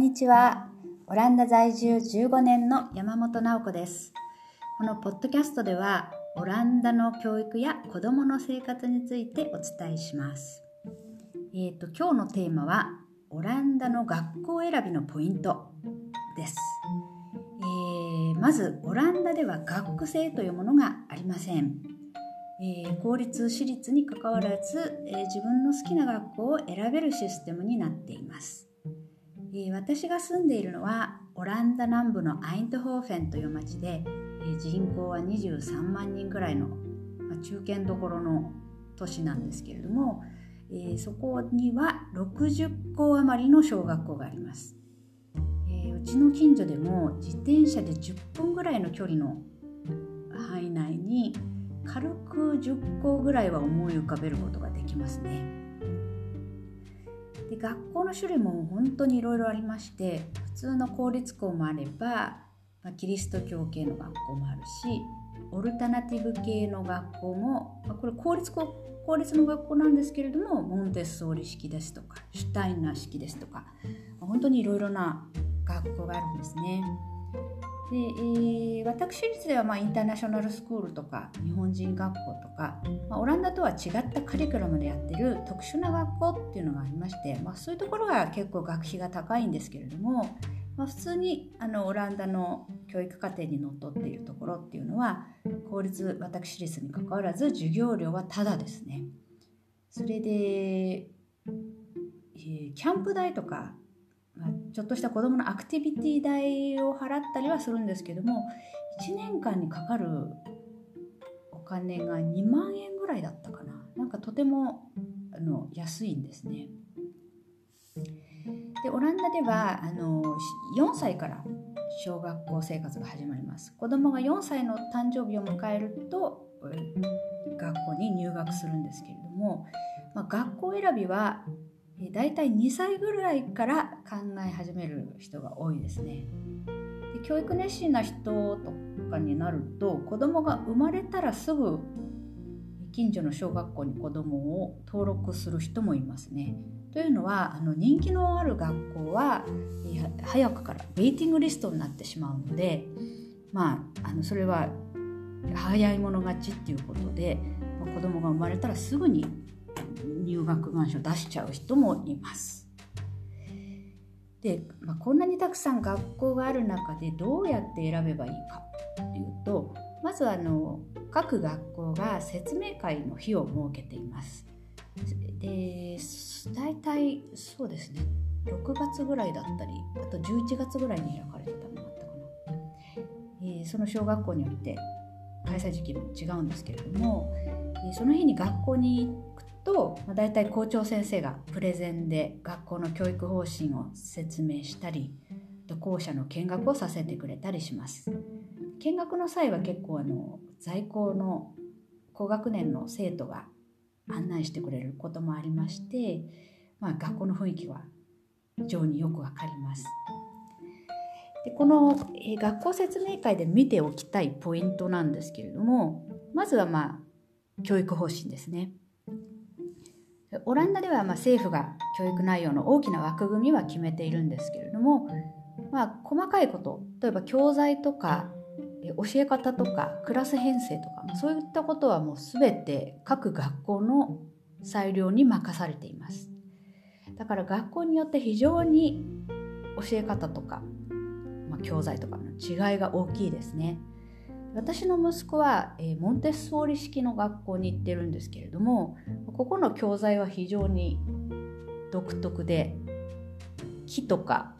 にちは。オランダ在住15年の山本直子です。このポッドキャストでは、オランダの教育や子供の生活についてお伝えします。えっ、ー、と、今日のテーマは、オランダの学校選びのポイントです。えー、まず、オランダでは学生というものがありません。えー、公立私立にかかわらず、えー、自分の好きな学校を選べるシステムになっています。え私が住んでいるのはオランダ南部のアイントホーフェンという町で、え人口は23万人ぐらいの、ま中堅どころの都市なんですけれども、えそこには60校余りの小学校があります、えうちの近所でも自転車で10分ぐらいの距離の範囲内に軽く10校ぐらいは思い浮かべることができますね。で学校の種類も本当にいろいろありまして普通の公立校もあれば、まあ、キリスト教系の学校もあるしオルタナティブ系の学校も、まあ、これ公立校公立の学校なんですけれどもモンテッソーリ式ですとかシュタイナー式ですとか、本当にいろいろな学校があるんですね。で、えー、私立ではまあインターナショナルスクールとか日本人学校とか、まあ、オランダとは違ったカリキュラムでやってる特殊な学校っていうのがありまして、まあ、そういうところは結構学費が高いんですけれども、まあ、普通にあのオランダの教育課程にのっとっているところっていうのは公立私立にかかわらず授業料はタダですね。それで、えー、キャンプ代とか、ちょっとした子どものアクティビティ代を払ったりはするんですけども1年間にかかるお金が2万円ぐらいだったかななんかとてもあの安いんですね。でオランダではあの4歳から小学校生活が始まります子供が4歳の誕生日を迎えると学校に入学するんですけれども、まあ、学校選びはだいたい2歳ぐらいから考え始める人が多いですね。で教育熱心な人とかになると子供が生まれたらすぐ近所の小学校に子供を登録する人もいますね。というのはあの人気のある学校は早くからウェイティングリストになってしまうのでまああのそれは早い者勝ちっていうことで、ま、子供が生まれたらすぐに入学願書出しちゃう人もいます。で、まあ、こんなにたくさん学校がある中でどうやって選べばいいかっていうとまずあの各学校が説明会の日を設けています。で大体そうですね6月ぐらいだったりあと11月ぐらいに開かれてたのがあったかな、えー、その小学校によって開催時期も違うんですけれども、えー、その日に学校に行くと、まあ、大体校長先生がプレゼンで学校の教育方針を説明したり校舎の見学をさせてくれたりします。見学の際は結構あの在校の高学年の生徒が案内してくれることもありまして、まあ、学校の雰囲気は非常によくわかります。でこの、学校説明会で見ておきたいポイントなんですけれどもまずはまあ教育方針ですね。オランダではま政府が教育内容の大きな枠組みは決めているんですけれども、まあ、細かいこと例えば教材とか教え方とかクラス編成とかそういったことはもう全て各学校の裁量に任されています。だから学校によって非常に教え方とか、まあ、教材とかの違いが大きいですね。私の息子は、え、モンテッソーリ式の学校に行ってるんですけれどもここの教材は非常に独特で木とか、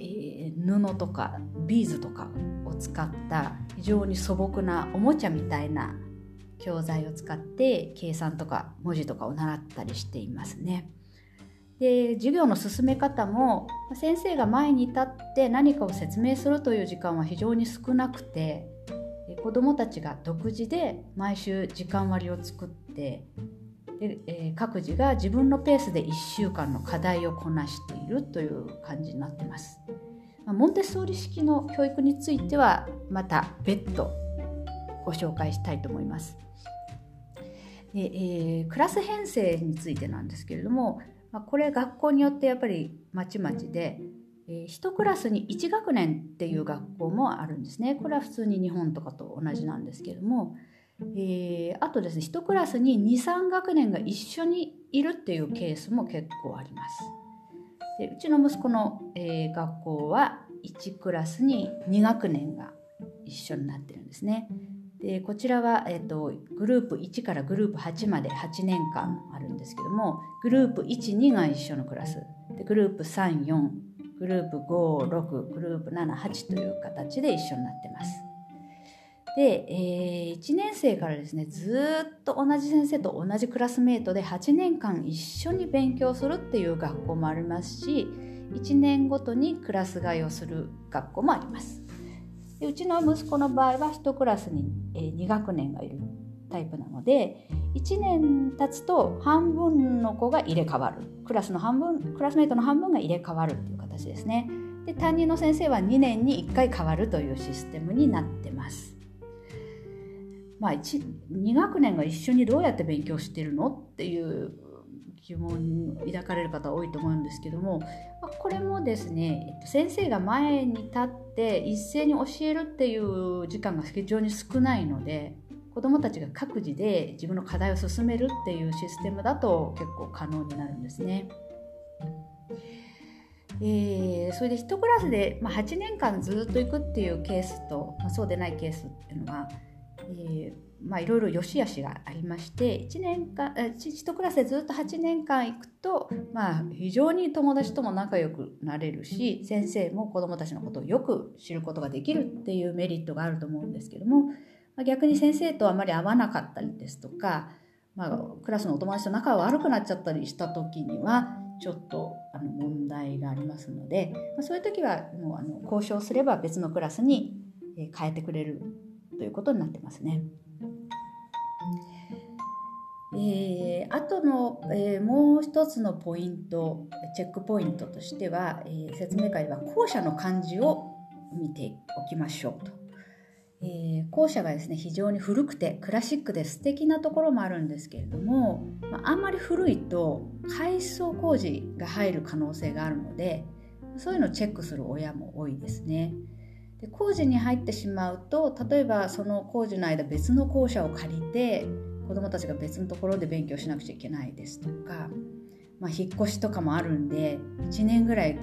えー、布とかビーズとかを使った非常に素朴なおもちゃみたいな教材を使って計算とか文字とかを習ったりしていますね。で授業の進め方も先生が前に立って何かを説明するという時間は非常に少なくて子どもたちが独自で毎週時間割を作ってで、え、各自が自分のペースで1週間の課題をこなしているという感じになってます。モンテッソーリ式の教育についてはまた別途ご紹介したいと思います。でえー、クラス編成についてなんですけれどもまあ、これ学校によってやっぱりまちまちでえー、1クラスに1学年っていう学校もあるんですね。これは普通に日本とかと同じなんですけども、えー、あとですね1クラスに23学年が一緒にいるっていうケースも結構あります。でうちの息子の、えー、学校は1クラスに2学年が一緒になってるんですね。でこちらは、えーと、グループ1からグループ8まで8年間あるんですけどもグループ12が一緒のクラスでグループ34グループ56グループ78という形で一緒になってます。で、えー、1年生からですねずっと同じ先生と同じクラスメートで8年間一緒に勉強するっていう学校もありますし1年ごとにクラス替えをする学校もあります。でうちの息子の場合は1クラスに、え、2学年がいるタイプなので1年経つと半分の子が入れ替わる。クラスの半分クラスメートの半分が入れ替わるっていう形ですね。で担任の先生は2年に1回変わるというシステムになってます。まあ2学年が一緒にどうやって勉強してるのっていう疑問を抱かれる方多いと思うんですけどもこれもですね先生が前に立って一斉に教えるっていう時間が非常に少ないので子どもたちが各自で自分の課題を進めるっていうシステムだと結構可能になるんですね。えー、それで1クラスで、まあ、8年間ずっと行くっていうケースと、まあ、そうでないケースっていうのは、えーまあ、いろいろ良し悪しがありまして1年間1クラスでずっと8年間行くと、まあ、非常に友達とも仲良くなれるし先生も子どもたちのことをよく知ることができるっていうメリットがあると思うんですけども、まあ、逆に先生とあまり合わなかったりですとか、まあ、クラスのお友達と仲が悪くなっちゃったりした時にはちょっとあの問題がありますので、まあ、そういう時はもうあの交渉すれば別のクラスに変えてくれるということになってますね。えー、あとの、えー、もう一つのポイントチェックポイントとしては、えー、説明会では校舎の漢字を見ておきましょうと、えー、校舎がですね非常に古くてクラシックで素敵なところもあるんですけれども、ま、あんまり古いと改装工事が入る可能性があるのでそういうのをチェックする親も多いですね。で工事に入ってしまうと例えばその工事の間別の校舎を借りて子どもたちが別のところで勉強しなくちゃいけないですとか、まあ、引っ越しとかもあるんで1年ぐらい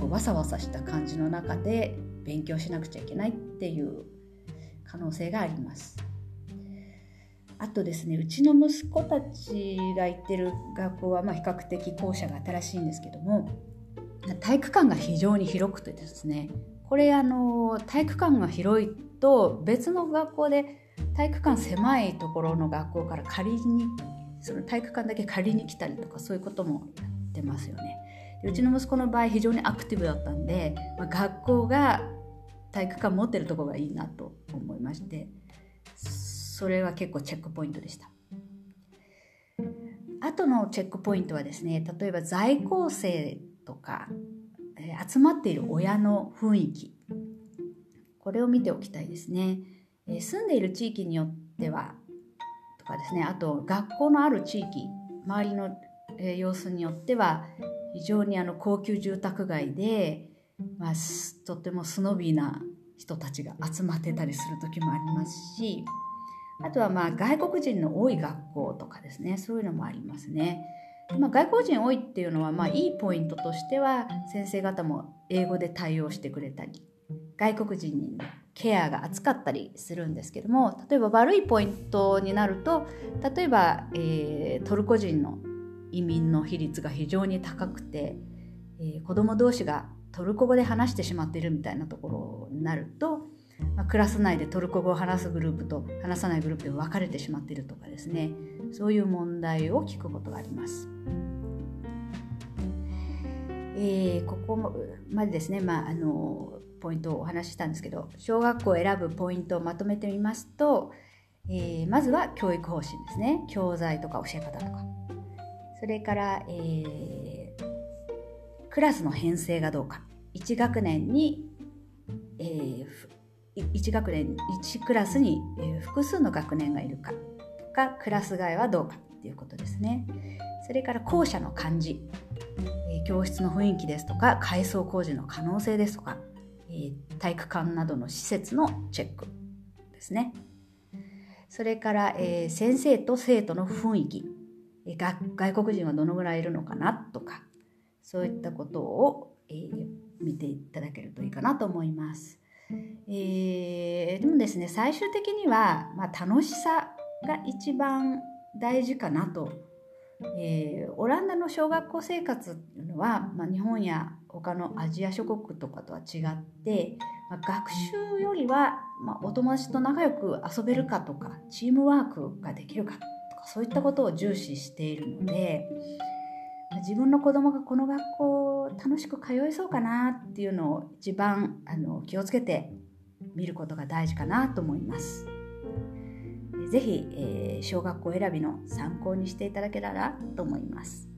こうわさわさした感じの中で勉強しなくちゃいけないっていう可能性があります。あとですねうちの息子たちが行ってる学校はま比較的校舎が新しいんですけども体育館が非常に広くてですねこれあの体育館が広いと別の学校で体育館狭いところの学校から借りにその体育館だけ借りに来たりとかそういうこともやってますよね。うちの息子の場合非常にアクティブだったんで、まあ、学校が体育館持ってるところがいいなと思いましてそれは結構チェックポイントでした。あとのチェックポイントはですね例えば在校生とか集まっている親の雰囲気これを見ておきたいですね。え住んでいる地域によってはとかですねあと学校のある地域周りの、え様子によっては非常にあの高級住宅街で、まあ、とてもスノビーな人たちが集まってたりする時もありますしあとはまあ外国人の多い学校とかですねそういうのもありますね。まあ、外国人多いっていうのはまあいいポイントとしては先生方も英語で対応してくれたり外国人にケアが厚かったりするんですけども例えば悪いポイントになると例えば、えー、トルコ人の移民の比率が非常に高くて、えー、子ども同士がトルコ語で話してしまっているみたいなところになると、まあ、クラス内でトルコ語を話すグループと話さないグループで分かれてしまっているとかですね。そういう問題を聞くことがあります。えー、ここまでですね、まあ、あのポイントをお話ししたんですけど小学校を選ぶポイントをまとめてみますと、えー、まずは教育方針ですね。教材とか教え方とか。それから、えー、クラスの編成がどうか。1学年に、1学年1クラスに、複数の学年がいるかとかクラス替えはどうかっていうことですねそれから校舎の漢字え教室の雰囲気ですとか改装工事の可能性ですとか、体育館などの施設のチェックですねそれから、え先生と生徒の雰囲気外国人はどのぐらいいるのかなとかそういったことを、え、見ていただけるといいかなと思います。えー、でもですね最終的には、まあ、楽しさが一番大事かなと、えー、オランダの小学校生活っていうのは、まあ、日本や他のアジア諸国とかとは違って、まあ、学習よりは、まお友達と仲良く遊べるかとかチームワークができるかとかそういったことを重視しているので自分の子供がこの学校楽しく通えそうかなっていうのを一番あの気をつけて見ることが大事かなと思います。ぜひ、えー、小学校選びの参考にしていただけたらと思います。